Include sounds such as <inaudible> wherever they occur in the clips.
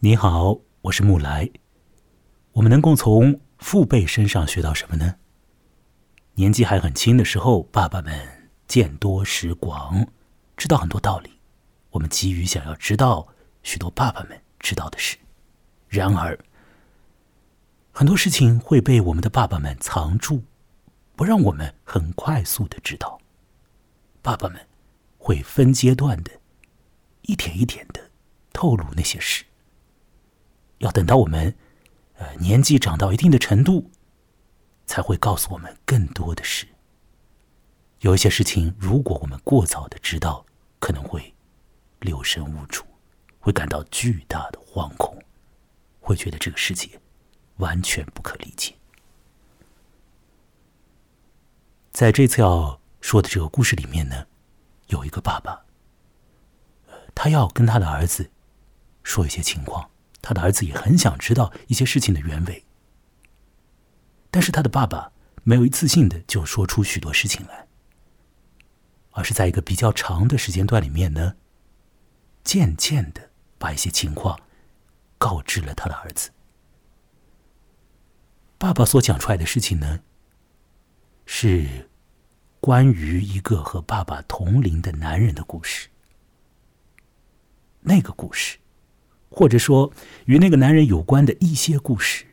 你好，我是木来。我们能够从父辈身上学到什么呢？年纪还很轻的时候，爸爸们见多识广，知道很多道理。我们急于想要知道许多爸爸们知道的事，然而很多事情会被我们的爸爸们藏住，不让我们很快速的知道。爸爸们会分阶段的，一点一点的透露那些事。要等到我们，呃，年纪长到一定的程度，才会告诉我们更多的事。有一些事情，如果我们过早的知道，可能会六神无主，会感到巨大的惶恐，会觉得这个世界完全不可理解。在这次要说的这个故事里面呢，有一个爸爸，他要跟他的儿子说一些情况。他的儿子也很想知道一些事情的原委，但是他的爸爸没有一次性的就说出许多事情来，而是在一个比较长的时间段里面呢，渐渐的把一些情况告知了他的儿子。爸爸所讲出来的事情呢，是关于一个和爸爸同龄的男人的故事。那个故事。或者说与那个男人有关的一些故事，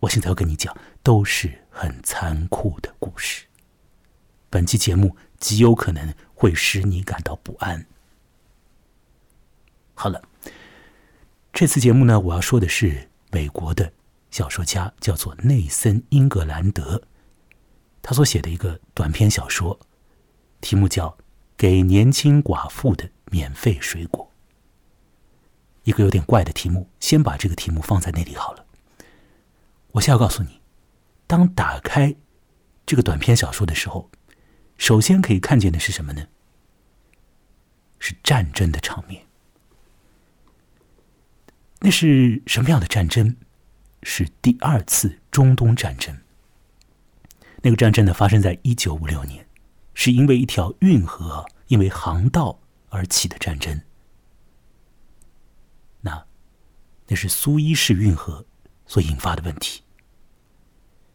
我现在要跟你讲，都是很残酷的故事。本期节目极有可能会使你感到不安。好了，这次节目呢，我要说的是美国的小说家，叫做内森·英格兰德，他所写的一个短篇小说，题目叫《给年轻寡妇的免费水果》。一个有点怪的题目，先把这个题目放在那里好了。我先要告诉你，当打开这个短篇小说的时候，首先可以看见的是什么呢？是战争的场面。那是什么样的战争？是第二次中东战争。那个战争呢，发生在一九五六年，是因为一条运河因为航道而起的战争。那是苏伊士运河所引发的问题。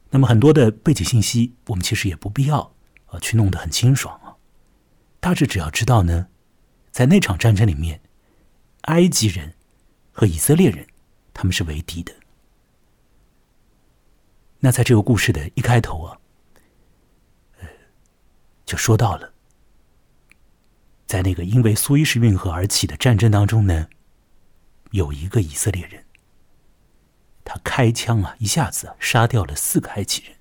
那么很多的背景信息，我们其实也不必要啊去弄得很清爽啊。大致只要知道呢，在那场战争里面，埃及人和以色列人他们是为敌的。那在这个故事的一开头啊，呃，就说到了，在那个因为苏伊士运河而起的战争当中呢。有一个以色列人，他开枪啊，一下子啊杀掉了四个埃及人。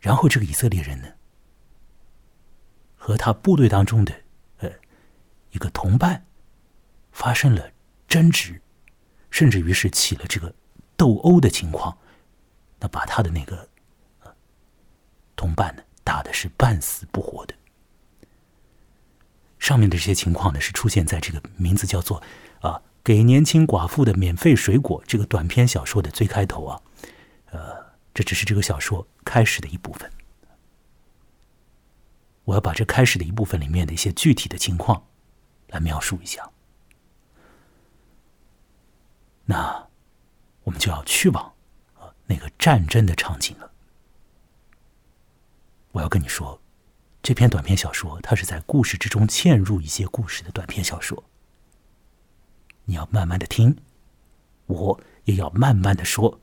然后这个以色列人呢，和他部队当中的呃一个同伴发生了争执，甚至于是起了这个斗殴的情况，那把他的那个同伴呢打的是半死不活的。上面的这些情况呢，是出现在这个名字叫做。啊，给年轻寡妇的免费水果这个短篇小说的最开头啊，呃，这只是这个小说开始的一部分。我要把这开始的一部分里面的一些具体的情况来描述一下。那我们就要去往啊那个战争的场景了。我要跟你说，这篇短篇小说它是在故事之中嵌入一些故事的短篇小说。你要慢慢的听，我也要慢慢的说，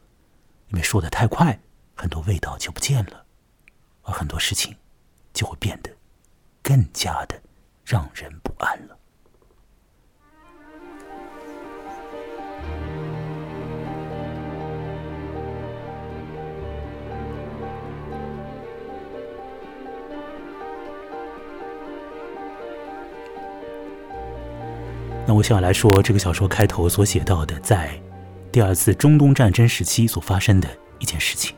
因为说的太快，很多味道就不见了，而很多事情就会变得更加的让人不安了。那我想来说，这个小说开头所写到的，在第二次中东战争时期所发生的一件事情。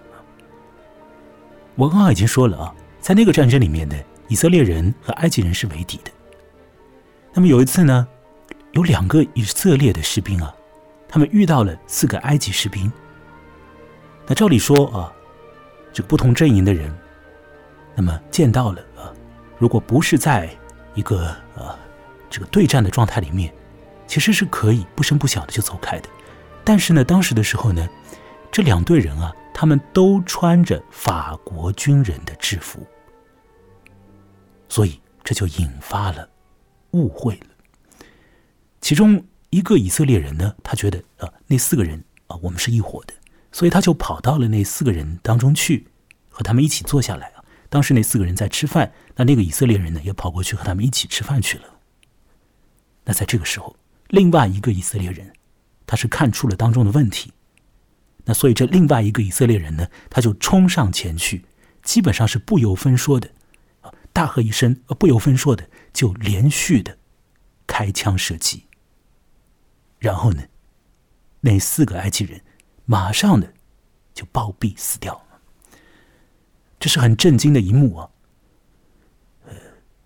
我刚刚已经说了啊，在那个战争里面的以色列人和埃及人是为敌的。那么有一次呢，有两个以色列的士兵啊，他们遇到了四个埃及士兵。那照理说啊，这个不同阵营的人，那么见到了啊，如果不是在一个呃这个对战的状态里面。其实是可以不声不响的就走开的。但是呢，当时的时候呢，这两队人啊，他们都穿着法国军人的制服，所以这就引发了误会了。其中一个以色列人呢，他觉得啊，那四个人啊，我们是一伙的，所以他就跑到了那四个人当中去，和他们一起坐下来啊。当时那四个人在吃饭，那那个以色列人呢，也跑过去和他们一起吃饭去了。那在这个时候，另外一个以色列人，他是看出了当中的问题，那所以这另外一个以色列人呢，他就冲上前去，基本上是不由分说的，大喝一声，不由分说的就连续的开枪射击。然后呢，那四个埃及人马上的就暴毙死掉，这是很震惊的一幕啊！呃，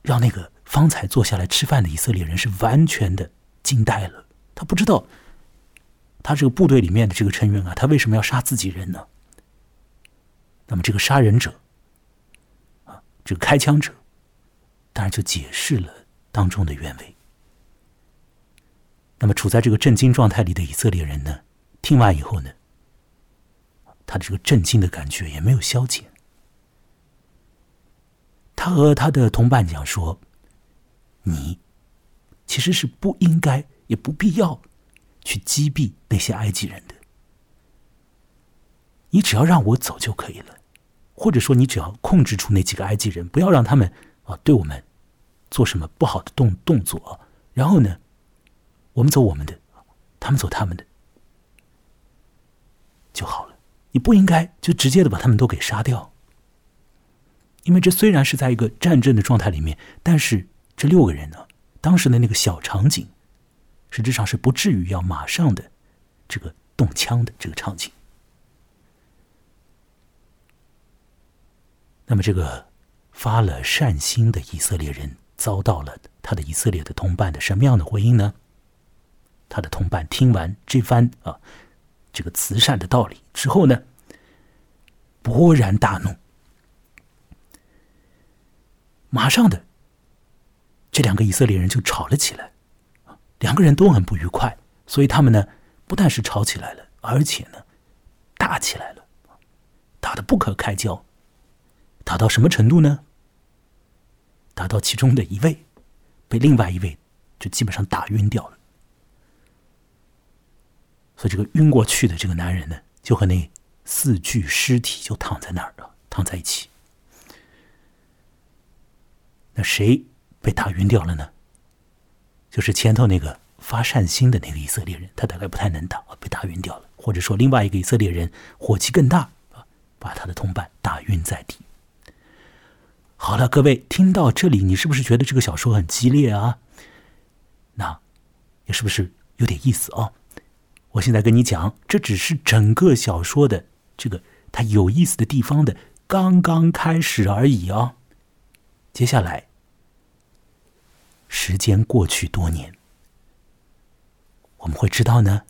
让那个方才坐下来吃饭的以色列人是完全的惊呆了。他不知道，他这个部队里面的这个成员啊，他为什么要杀自己人呢？那么这个杀人者啊，这个开枪者，当然就解释了当中的原委。那么，处在这个震惊状态里的以色列人呢，听完以后呢，他的这个震惊的感觉也没有消减。他和他的同伴讲说：“你其实是不应该，也不必要去击毙那些埃及人的。你只要让我走就可以了，或者说，你只要控制住那几个埃及人，不要让他们啊对我们做什么不好的动动作，然后呢？”我们走我们的，他们走他们的就好了。你不应该就直接的把他们都给杀掉，因为这虽然是在一个战争的状态里面，但是这六个人呢，当时的那个小场景，实质上是不至于要马上的这个动枪的这个场景。那么，这个发了善心的以色列人遭到了他的以色列的同伴的什么样的回应呢？他的同伴听完这番啊，这个慈善的道理之后呢，勃然大怒，马上的，这两个以色列人就吵了起来，两个人都很不愉快，所以他们呢，不但是吵起来了，而且呢，打起来了，打的不可开交，打到什么程度呢？打到其中的一位被另外一位就基本上打晕掉了。所以，这个晕过去的这个男人呢，就和那四具尸体就躺在那儿了，躺在一起。那谁被打晕掉了呢？就是前头那个发善心的那个以色列人，他大概不太能打，被打晕掉了。或者说，另外一个以色列人火气更大，把他的同伴打晕在地。好了，各位听到这里，你是不是觉得这个小说很激烈啊？那也是不是有点意思啊？我现在跟你讲，这只是整个小说的这个它有意思的地方的刚刚开始而已啊。接下来，时间过去多年，我们会知道呢，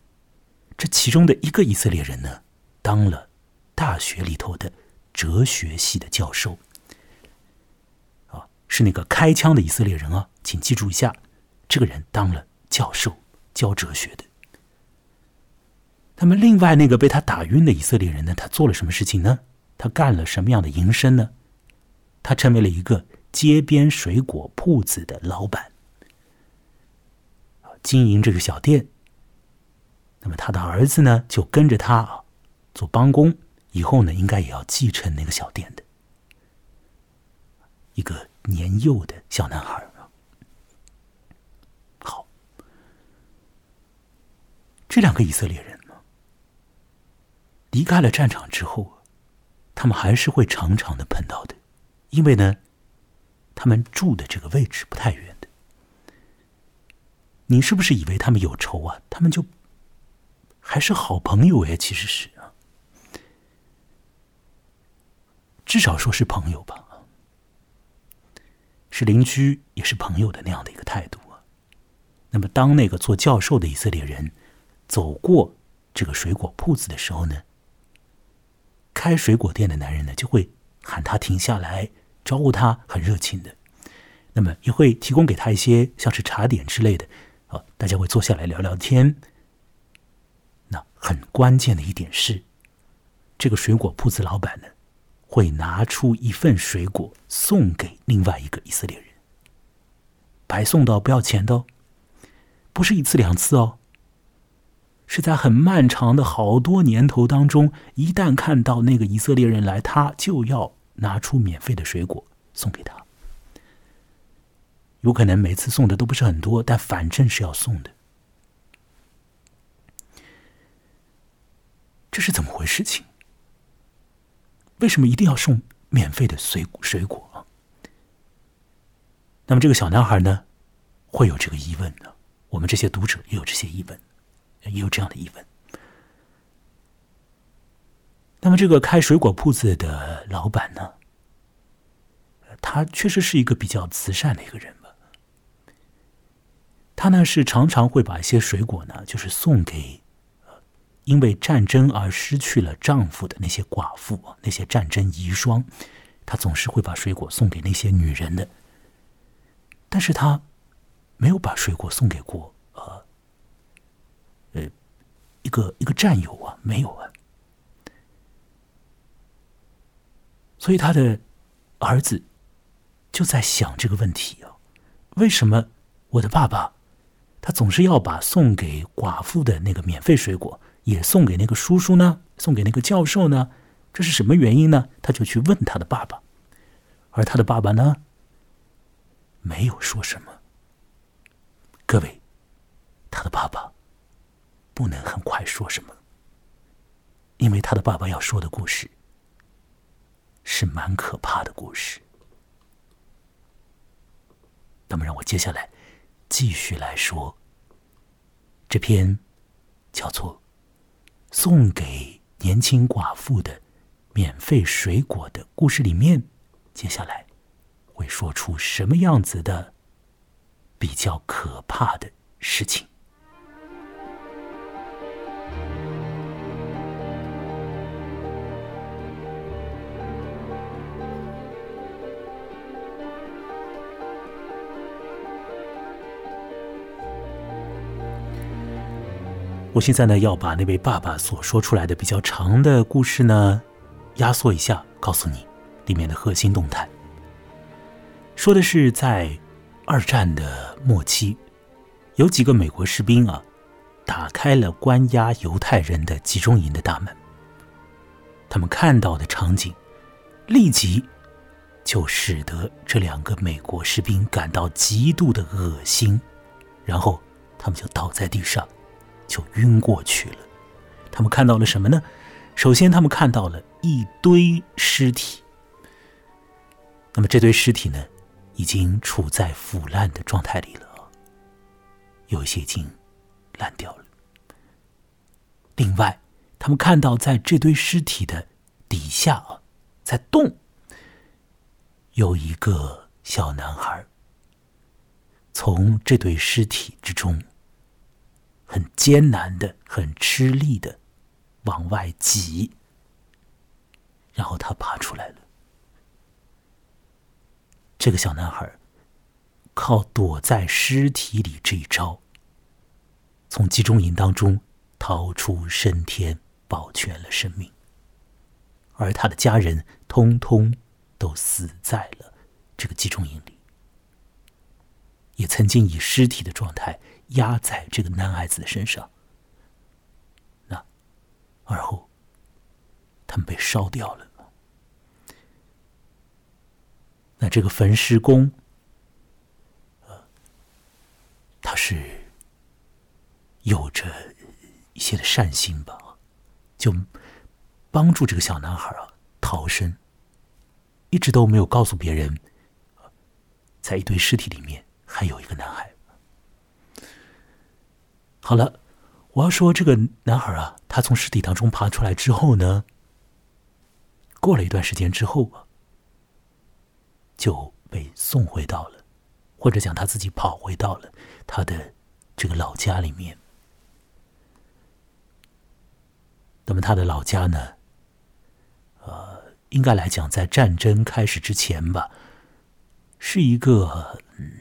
这其中的一个以色列人呢，当了大学里头的哲学系的教授，啊，是那个开枪的以色列人啊，请记住一下，这个人当了教授，教哲学的。那么，另外那个被他打晕的以色列人呢？他做了什么事情呢？他干了什么样的营生呢？他成为了一个街边水果铺子的老板，经营这个小店。那么他的儿子呢，就跟着他啊做帮工，以后呢，应该也要继承那个小店的。一个年幼的小男孩啊好，这两个以色列人。离开了战场之后，他们还是会常常的碰到的，因为呢，他们住的这个位置不太远。你是不是以为他们有仇啊？他们就还是好朋友哎，其实是啊，至少说是朋友吧，是邻居也是朋友的那样的一个态度啊。那么，当那个做教授的以色列人走过这个水果铺子的时候呢？开水果店的男人呢，就会喊他停下来，招呼他，很热情的。那么也会提供给他一些像是茶点之类的，大家会坐下来聊聊天。那很关键的一点是，这个水果铺子老板呢，会拿出一份水果送给另外一个以色列人，白送的，不要钱的，哦不是一次两次哦，是在很漫长的好多年头当中，一旦看到那个以色列人来，他就要拿出免费的水果送给他。有可能每次送的都不是很多，但反正是要送的。这是怎么回事？情为什么一定要送免费的水果水果？那么这个小男孩呢，会有这个疑问呢？我们这些读者也有这些疑问，也有这样的疑问。那么这个开水果铺子的老板呢，他确实是一个比较慈善的一个人。他呢是常常会把一些水果呢，就是送给因为战争而失去了丈夫的那些寡妇，那些战争遗孀，他总是会把水果送给那些女人的。但是他没有把水果送给过呃呃一个一个战友啊，没有啊。所以他的儿子就在想这个问题啊：为什么我的爸爸？他总是要把送给寡妇的那个免费水果也送给那个叔叔呢，送给那个教授呢，这是什么原因呢？他就去问他的爸爸，而他的爸爸呢，没有说什么。各位，他的爸爸不能很快说什么，因为他的爸爸要说的故事是蛮可怕的故事。那么，让我接下来。继续来说，这篇叫做《送给年轻寡妇的免费水果》的故事里面，接下来会说出什么样子的比较可怕的事情。我现在呢要把那位爸爸所说出来的比较长的故事呢压缩一下，告诉你里面的核心动态。说的是在二战的末期，有几个美国士兵啊，打开了关押犹太人的集中营的大门。他们看到的场景，立即就使得这两个美国士兵感到极度的恶心，然后他们就倒在地上。就晕过去了。他们看到了什么呢？首先，他们看到了一堆尸体。那么，这堆尸体呢，已经处在腐烂的状态里了，有一些已经烂掉了。另外，他们看到在这堆尸体的底下啊，在动，有一个小男孩从这堆尸体之中。很艰难的、很吃力的往外挤，然后他爬出来了。这个小男孩靠躲在尸体里这一招，从集中营当中逃出升天，保全了生命。而他的家人通通都死在了这个集中营里，也曾经以尸体的状态。压在这个男孩子的身上，那而后他们被烧掉了。那这个焚尸工，呃，他是有着一些的善心吧，就帮助这个小男孩啊逃生，一直都没有告诉别人，在一堆尸体里面还有一个男孩。好了，我要说这个男孩啊，他从尸体当中爬出来之后呢，过了一段时间之后，就被送回到了，或者讲他自己跑回到了他的这个老家里面。那么他的老家呢，呃，应该来讲在战争开始之前吧，是一个嗯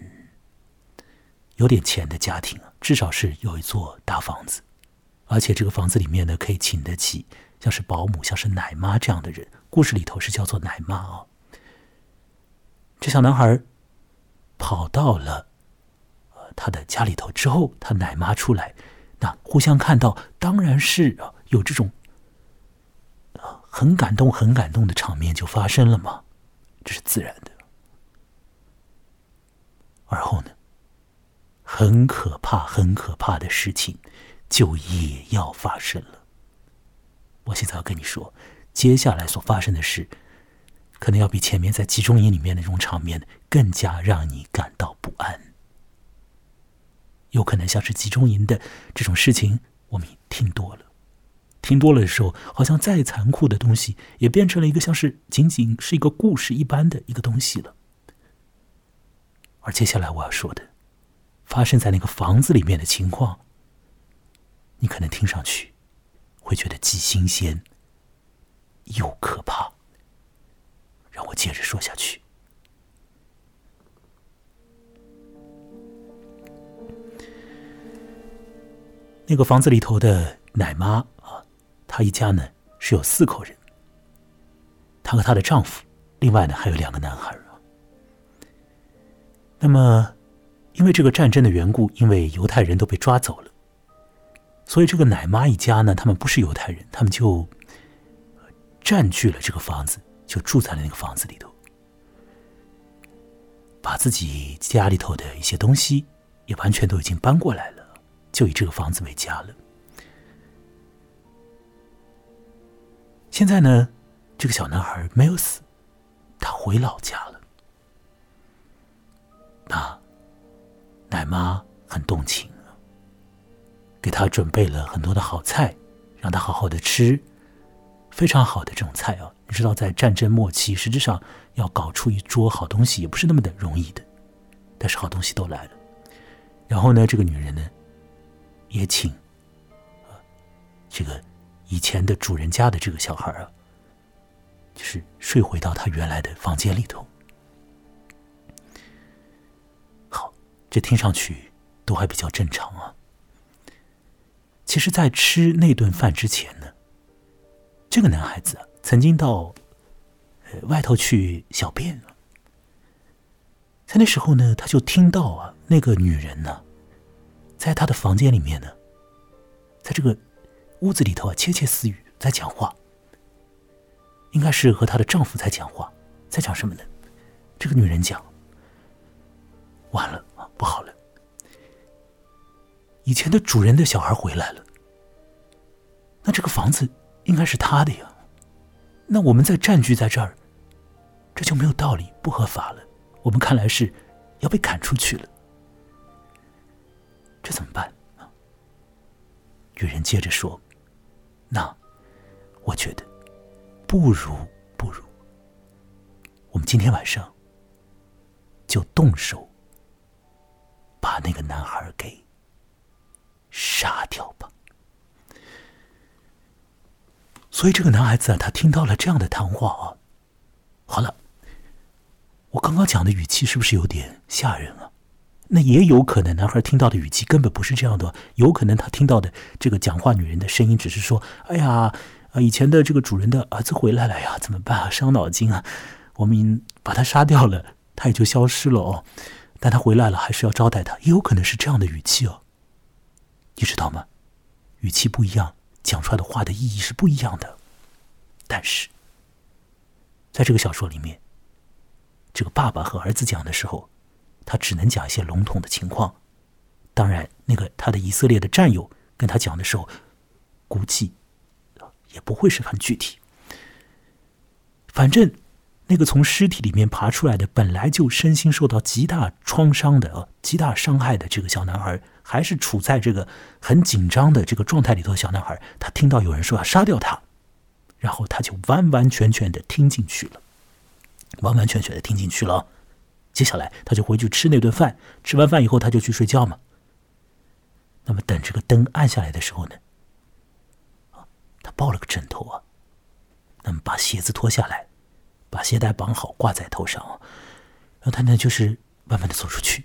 有点钱的家庭啊。至少是有一座大房子，而且这个房子里面呢，可以请得起像是保姆、像是奶妈这样的人。故事里头是叫做奶妈啊。这小男孩跑到了他的家里头之后，他奶妈出来，那互相看到，当然是有这种很感动、很感动的场面就发生了嘛，这是自然的。而后呢，很可怕、很可怕的事情就也要发生了。我现在要跟你说，接下来所发生的事，可能要比前面在集中营里面那种场面更加让你感到不安。有可能像是集中营的这种事情，我们听多了，听多了的时候，好像再残酷的东西也变成了一个像是仅仅是一个故事一般的一个东西了。而接下来我要说的，发生在那个房子里面的情况，你可能听上去会觉得既新鲜又可怕。让我接着说下去。那个房子里头的奶妈啊，她一家呢是有四口人，她和她的丈夫，另外呢还有两个男孩啊。那么，因为这个战争的缘故，因为犹太人都被抓走了，所以这个奶妈一家呢，他们不是犹太人，他们就占据了这个房子，就住在了那个房子里头，把自己家里头的一些东西也完全都已经搬过来了，就以这个房子为家了。现在呢，这个小男孩没有死，他回老家了。奶妈很动情，给他准备了很多的好菜，让他好好的吃，非常好的这种菜啊！你知道，在战争末期，实质上要搞出一桌好东西也不是那么的容易的，但是好东西都来了。然后呢，这个女人呢，也请这个以前的主人家的这个小孩啊，就是睡回到他原来的房间里头。这听上去都还比较正常啊。其实，在吃那顿饭之前呢，这个男孩子曾经到外头去小便了。在那时候呢，他就听到啊，那个女人呢，在他的房间里面呢，在这个屋子里头啊，窃窃私语，在讲话。应该是和她的丈夫在讲话，在讲什么呢？这个女人讲：“完了。”不好了！以前的主人的小孩回来了，那这个房子应该是他的呀。那我们再占据在这儿，这就没有道理，不合法了。我们看来是要被赶出去了，这怎么办？女人接着说：“那我觉得不如不如，我们今天晚上就动手。”把那个男孩给杀掉吧。所以这个男孩子啊，他听到了这样的谈话啊，好了，我刚刚讲的语气是不是有点吓人啊？那也有可能，男孩听到的语气根本不是这样的，有可能他听到的这个讲话女人的声音只是说：“哎呀，啊，以前的这个主人的儿子回来了呀，怎么办啊？伤脑筋啊！我们把他杀掉了，他也就消失了哦。”但他回来了，还是要招待他，也有可能是这样的语气哦。你知道吗？语气不一样，讲出来的话的意义是不一样的。但是，在这个小说里面，这个爸爸和儿子讲的时候，他只能讲一些笼统的情况。当然，那个他的以色列的战友跟他讲的时候，估计也不会是很具体。反正。那个从尸体里面爬出来的，本来就身心受到极大创伤的、呃极大伤害的这个小男孩，还是处在这个很紧张的这个状态里头的小男孩，他听到有人说要杀掉他，然后他就完完全全的听进去了，完完全全的听进去了。接下来他就回去吃那顿饭，吃完饭以后他就去睡觉嘛。那么等这个灯暗下来的时候呢，他抱了个枕头啊，那么把鞋子脱下来。把鞋带绑好，挂在头上然后他呢，就是慢慢的走出去。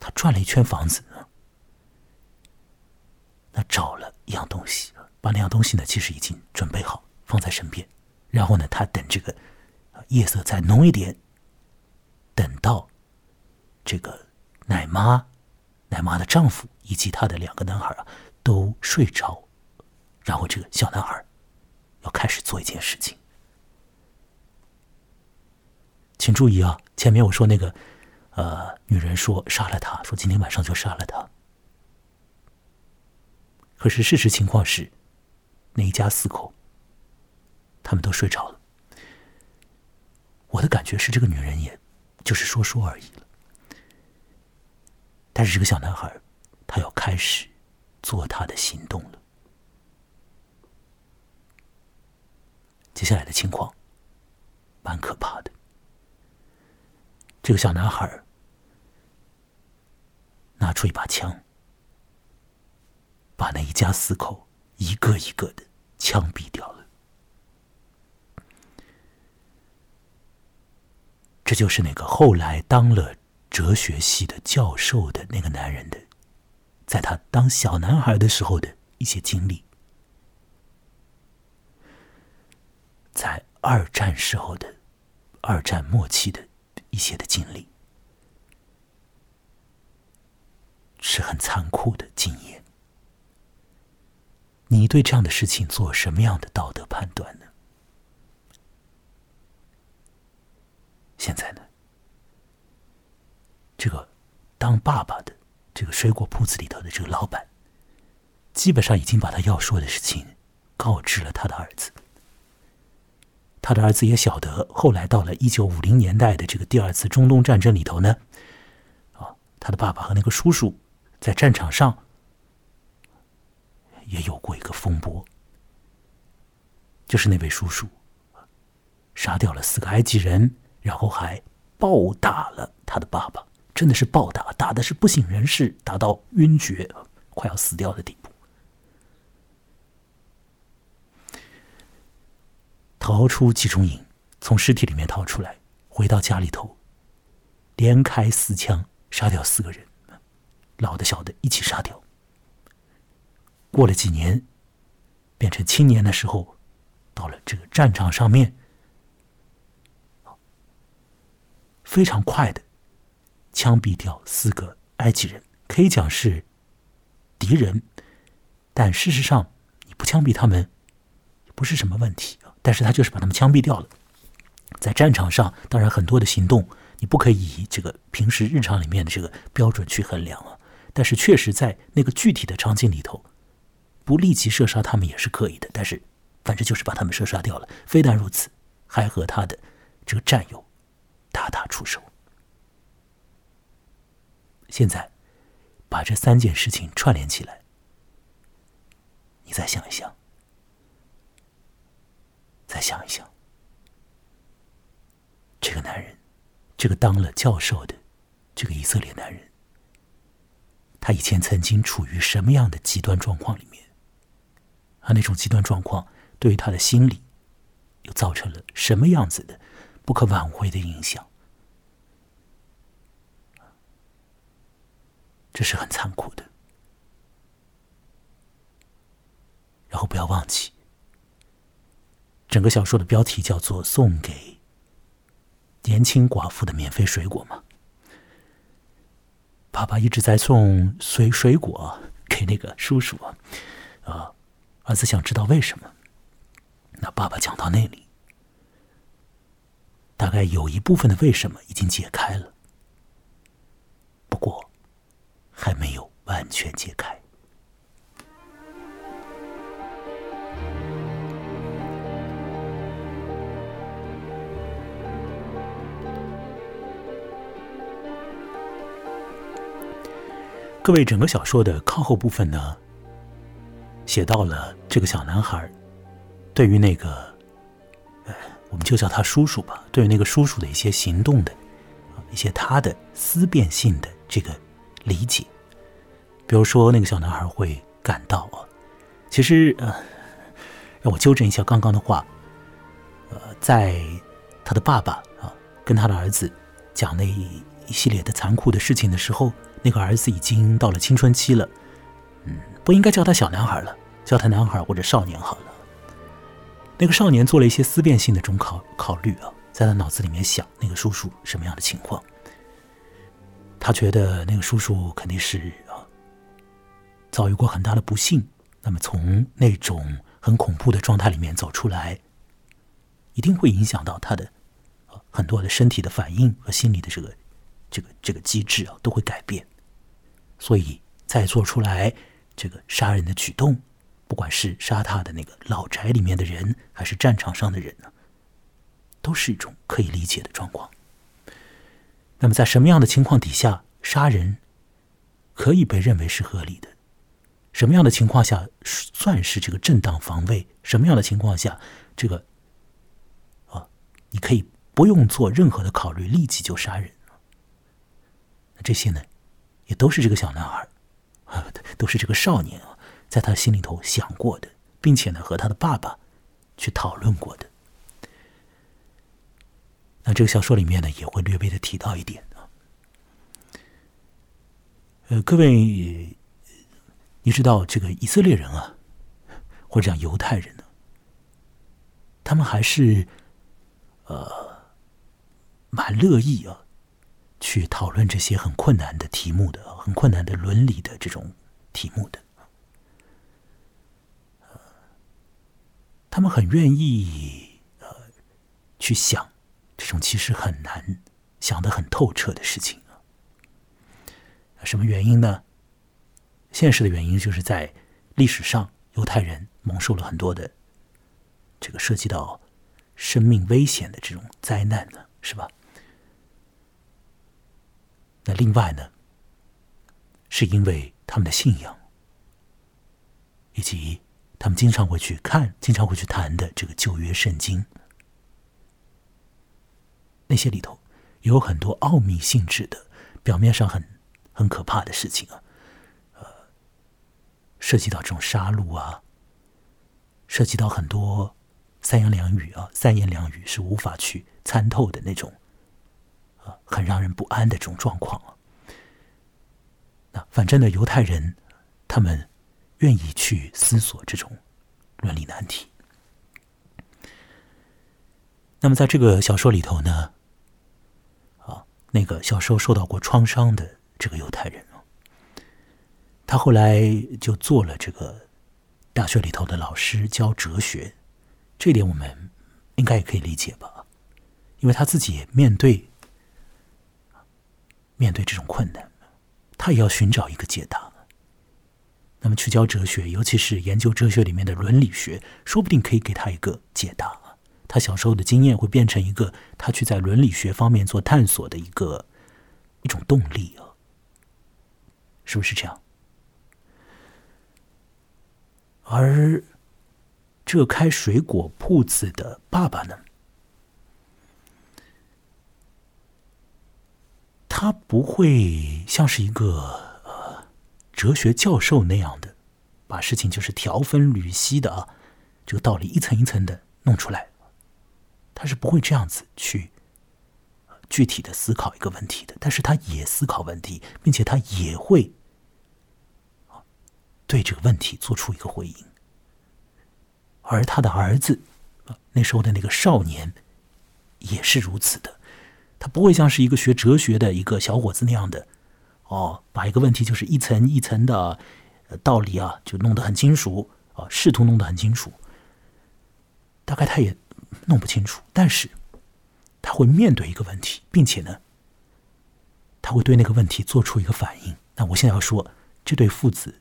他转了一圈房子，他找了一样东西，把那样东西呢，其实已经准备好放在身边，然后呢，他等这个夜色再浓一点，等到这个奶妈、奶妈的丈夫以及他的两个男孩啊都睡着，然后这个小男孩要开始做一件事情。请注意啊，前面我说那个呃女人说杀了他，说今天晚上就杀了他。可是事实情况是，那一家四口，他们都睡着了。我的感觉是，这个女人也就是说说而已了。但是这个小男孩，他要开始做他的行动了。接下来的情况蛮可怕的。这个小男孩拿出一把枪。把那一家四口一个一个的枪毙掉了。这就是那个后来当了哲学系的教授的那个男人的，在他当小男孩的时候的一些经历，在二战时候的二战末期的一些的经历，是很残酷的经验。你对这样的事情做什么样的道德判断呢？现在呢，这个当爸爸的这个水果铺子里头的这个老板，基本上已经把他要说的事情告知了他的儿子。他的儿子也晓得，后来到了一九五零年代的这个第二次中东战争里头呢，啊，他的爸爸和那个叔叔在战场上。也有过一个风波，就是那位叔叔杀掉了四个埃及人，然后还暴打了他的爸爸，真的是暴打，打的是不省人事，打到晕厥，快要死掉的地步。逃出集中营，从尸体里面逃出来，回到家里头，连开四枪杀掉四个人，老的小的一起杀掉。过了几年，变成青年的时候，到了这个战场上面，非常快的枪毙掉四个埃及人，可以讲是敌人，但事实上你不枪毙他们也不是什么问题。但是他就是把他们枪毙掉了。在战场上，当然很多的行动你不可以以这个平时日常里面的这个标准去衡量啊。但是确实在那个具体的场景里头。不立即射杀他们也是可以的，但是反正就是把他们射杀掉了。非但如此，还和他的这个战友大打出手。现在把这三件事情串联起来，你再想一想，再想一想，这个男人，这个当了教授的这个以色列男人，他以前曾经处于什么样的极端状况里面？而那种极端状况对于他的心理又造成了什么样子的不可挽回的影响？这是很残酷的。然后不要忘记，整个小说的标题叫做“送给年轻寡妇的免费水果”嘛。爸爸一直在送水水果给那个叔叔啊，啊。儿子想知道为什么？那爸爸讲到那里，大概有一部分的为什么已经解开了，不过还没有完全解开。各位，整个小说的靠后部分呢？写到了这个小男孩对于那个，呃，我们就叫他叔叔吧。对于那个叔叔的一些行动的，一些他的思辨性的这个理解，比如说那个小男孩会感到啊，其实呃，让我纠正一下刚刚的话，呃，在他的爸爸啊跟他的儿子讲那一系列的残酷的事情的时候，那个儿子已经到了青春期了，嗯。不应该叫他小男孩了，叫他男孩或者少年好了。那个少年做了一些思辨性的这种考考虑啊，在他脑子里面想那个叔叔什么样的情况。他觉得那个叔叔肯定是啊遭遇过很大的不幸，那么从那种很恐怖的状态里面走出来，一定会影响到他的很多的身体的反应和心理的这个这个这个机制啊都会改变，所以再做出来这个杀人的举动。不管是杀他的那个老宅里面的人，还是战场上的人呢，都是一种可以理解的状况。那么，在什么样的情况底下杀人可以被认为是合理的？什么样的情况下算是这个正当防卫？什么样的情况下这个啊，你可以不用做任何的考虑，立即就杀人？那这些呢，也都是这个小男孩啊，都是这个少年啊。在他心里头想过的，并且呢和他的爸爸去讨论过的。那这个小说里面呢也会略微的提到一点啊。呃，各位，你知道这个以色列人啊，或者讲犹太人呢，他们还是呃蛮乐意啊去讨论这些很困难的题目的，很困难的伦理的这种题目的。他们很愿意呃去想这种其实很难想的很透彻的事情啊。什么原因呢？现实的原因就是在历史上犹太人蒙受了很多的这个涉及到生命危险的这种灾难呢，是吧？那另外呢，是因为他们的信仰以及。他们经常会去看，经常会去谈的这个旧约圣经，那些里头有很多奥秘性质的，表面上很很可怕的事情啊，呃，涉及到这种杀戮啊，涉及到很多三言两语啊，三言两语是无法去参透的那种，啊，很让人不安的这种状况啊。那反正呢，犹太人他们。愿意去思索这种伦理难题。那么，在这个小说里头呢，啊，那个小时候受到过创伤的这个犹太人啊，他后来就做了这个大学里头的老师，教哲学。这点我们应该也可以理解吧？因为他自己也面对面对这种困难，他也要寻找一个解答。那么去教哲学，尤其是研究哲学里面的伦理学，说不定可以给他一个解答。他小时候的经验会变成一个他去在伦理学方面做探索的一个一种动力啊，是不是这样？而这开水果铺子的爸爸呢？他不会像是一个呃。哲学教授那样的，把事情就是条分缕析的啊，这个道理一层一层的弄出来，他是不会这样子去具体的思考一个问题的。但是他也思考问题，并且他也会对这个问题做出一个回应。而他的儿子那时候的那个少年也是如此的，他不会像是一个学哲学的一个小伙子那样的。哦，把一个问题就是一层一层的道理啊，就弄得很清楚啊，试图弄得很清楚。大概他也弄不清楚，但是他会面对一个问题，并且呢，他会对那个问题做出一个反应。那我现在要说，这对父子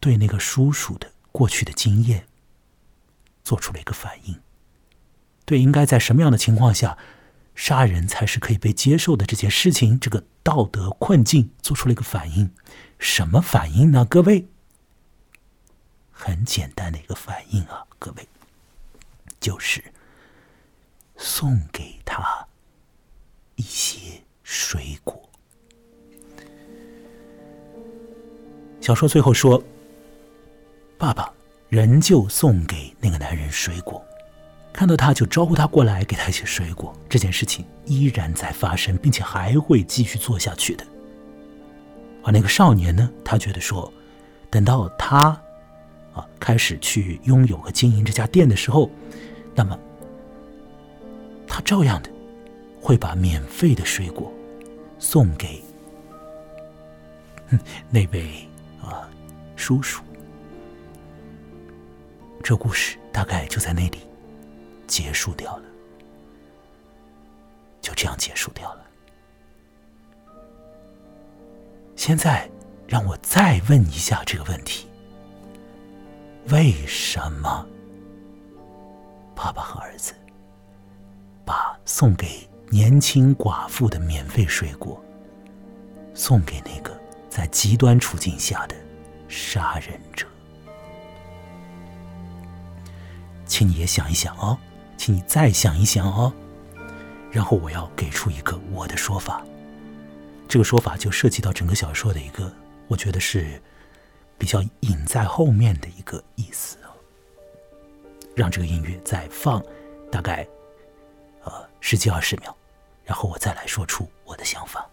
对那个叔叔的过去的经验做出了一个反应，对应该在什么样的情况下？杀人才是可以被接受的这件事情，这个道德困境做出了一个反应，什么反应呢？各位，很简单的一个反应啊，各位，就是送给他一些水果。小说最后说，爸爸仍旧送给那个男人水果。看到他就招呼他过来，给他一些水果。这件事情依然在发生，并且还会继续做下去的。而那个少年呢，他觉得说，等到他啊开始去拥有和经营这家店的时候，那么他照样的会把免费的水果送给那位啊叔叔。这故事大概就在那里结束掉了，就这样结束掉了。现在，让我再问一下这个问题：为什么爸爸和儿子把送给年轻寡妇的免费水果送给那个在极端处境下的杀人者？请你也想一想哦，请你再想一想哦，然后我要给出一个我的说法。这个说法就涉及到整个小说的一个，我觉得是比较隐在后面的一个意思哦。让这个音乐再放大概呃十几二十秒，然后我再来说出我的想法。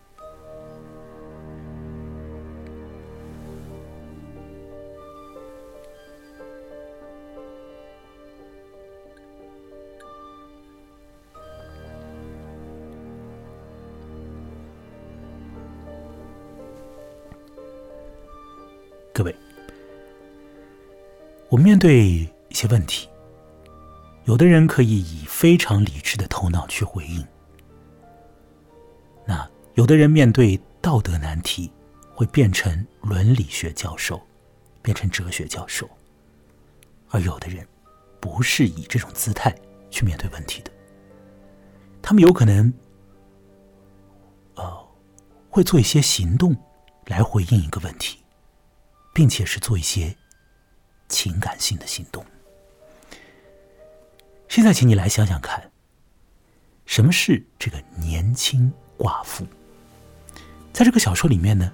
各位，我面对一些问题，有的人可以以非常理智的头脑去回应；那有的人面对道德难题，会变成伦理学教授，变成哲学教授；而有的人不是以这种姿态去面对问题的，他们有可能，呃，会做一些行动来回应一个问题。并且是做一些情感性的行动。现在，请你来想想看，什么是这个年轻寡妇？在这个小说里面呢，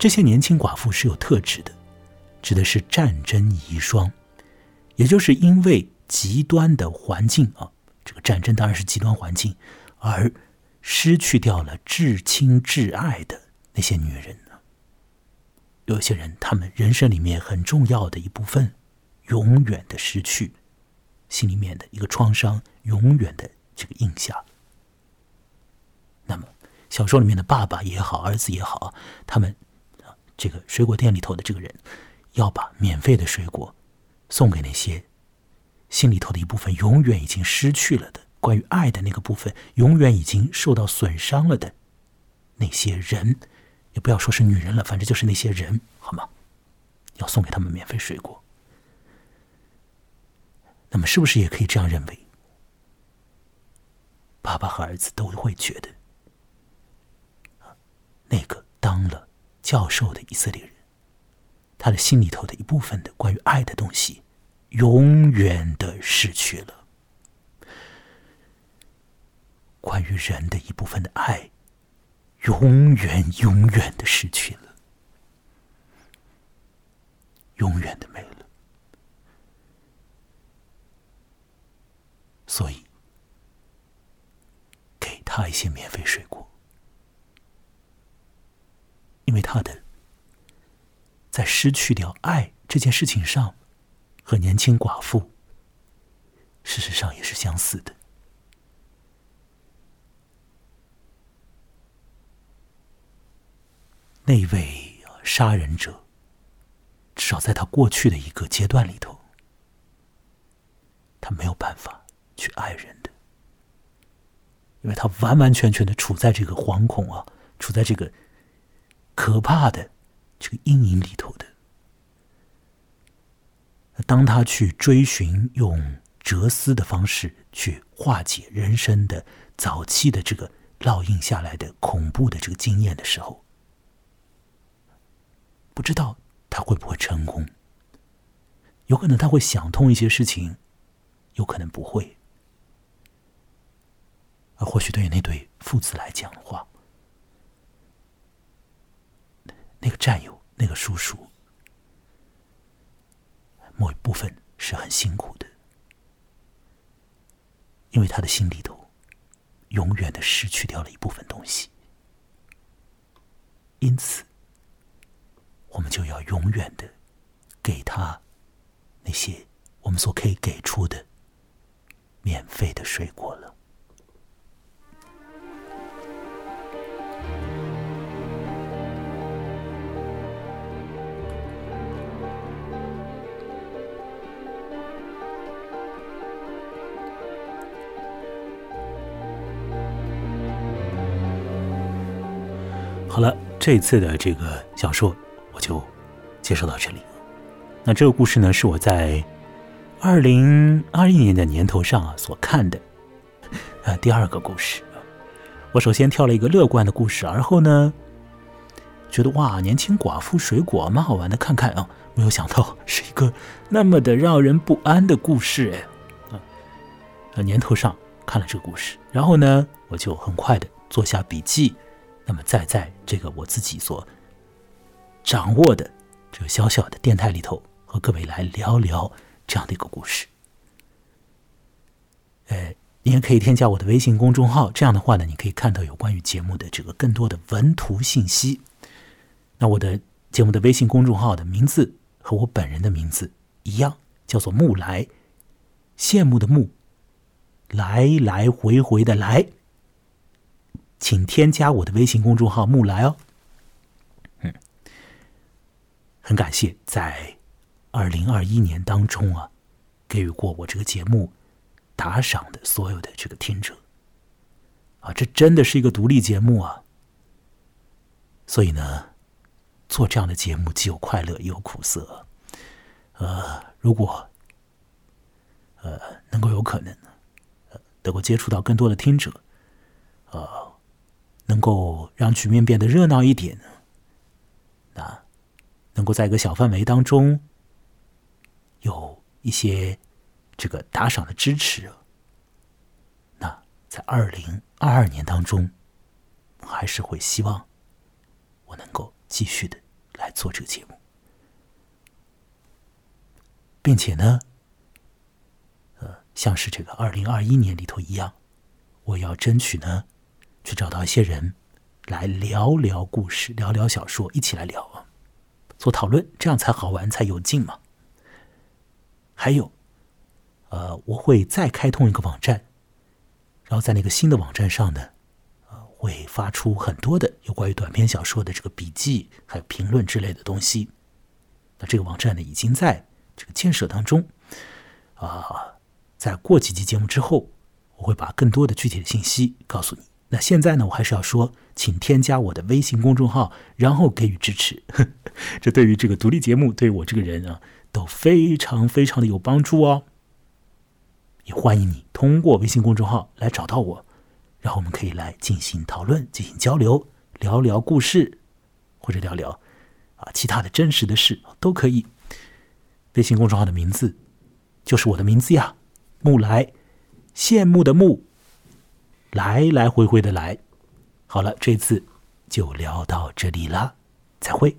这些年轻寡妇是有特质的，指的是战争遗孀，也就是因为极端的环境啊，这个战争当然是极端环境，而失去掉了至亲至爱的那些女人。有些人，他们人生里面很重要的一部分，永远的失去，心里面的一个创伤，永远的这个印象。那么，小说里面的爸爸也好，儿子也好，他们这个水果店里头的这个人，要把免费的水果送给那些心里头的一部分永远已经失去了的关于爱的那个部分，永远已经受到损伤了的那些人。也不要说是女人了，反正就是那些人，好吗？要送给他们免费水果，那么是不是也可以这样认为？爸爸和儿子都会觉得，那个当了教授的以色列人，他的心里头的一部分的关于爱的东西，永远的失去了，关于人的一部分的爱。永远、永远的失去了，永远的没了。所以，给他一些免费水果，因为他的在失去掉爱这件事情上，和年轻寡妇事实上也是相似的。那位杀人者，至少在他过去的一个阶段里头，他没有办法去爱人的，因为他完完全全的处在这个惶恐啊，处在这个可怕的这个阴影里头的。当他去追寻用哲思的方式去化解人生的早期的这个烙印下来的恐怖的这个经验的时候，不知道他会不会成功？有可能他会想通一些事情，有可能不会。而或许对于那对父子来讲的话，那个战友、那个叔叔，某一部分是很辛苦的，因为他的心里头永远的失去掉了一部分东西，因此。我们就要永远的给他那些我们所可以给出的免费的水果了。好了，这次的这个小说就介绍到这里。那这个故事呢，是我在二零二一年的年头上啊所看的啊第二个故事。我首先挑了一个乐观的故事，而后呢，觉得哇，年轻寡妇水果蛮好玩的，看看啊。没有想到 <laughs> 是一个那么的让人不安的故事哎啊！年头上看了这个故事，然后呢，我就很快的做下笔记。那么，再在这个我自己所掌握的这个小小的电台里头，和各位来聊聊这样的一个故事。呃，你也可以添加我的微信公众号，这样的话呢，你可以看到有关于节目的这个更多的文图信息。那我的节目的微信公众号的名字和我本人的名字一样，叫做木来，羡慕的慕，来来回回的来。请添加我的微信公众号“木来”哦。嗯，很感谢在二零二一年当中啊，给予过我这个节目打赏的所有的这个听者啊，这真的是一个独立节目啊。所以呢，做这样的节目既有快乐也有苦涩。呃，如果呃能够有可能呃能够接触到更多的听者，呃。能够让局面变得热闹一点，那能够在一个小范围当中有一些这个打赏的支持，那在二零二二年当中，还是会希望我能够继续的来做这个节目，并且呢，呃，像是这个二零二一年里头一样，我要争取呢。去找到一些人来聊聊故事，聊聊小说，一起来聊啊，做讨论，这样才好玩，才有劲嘛。还有，呃，我会再开通一个网站，然后在那个新的网站上呢，呃，会发出很多的有关于短篇小说的这个笔记，还有评论之类的东西。那这个网站呢，已经在这个建设当中，啊，在过几集节目之后，我会把更多的具体的信息告诉你。那现在呢，我还是要说，请添加我的微信公众号，然后给予支持。<laughs> 这对于这个独立节目，对我这个人啊，都非常非常的有帮助哦。也欢迎你通过微信公众号来找到我，然后我们可以来进行讨论、进行交流，聊聊故事，或者聊聊啊其他的真实的事都可以。微信公众号的名字就是我的名字呀，木来，羡慕的慕。来来回回的来，好了，这次就聊到这里了，再会。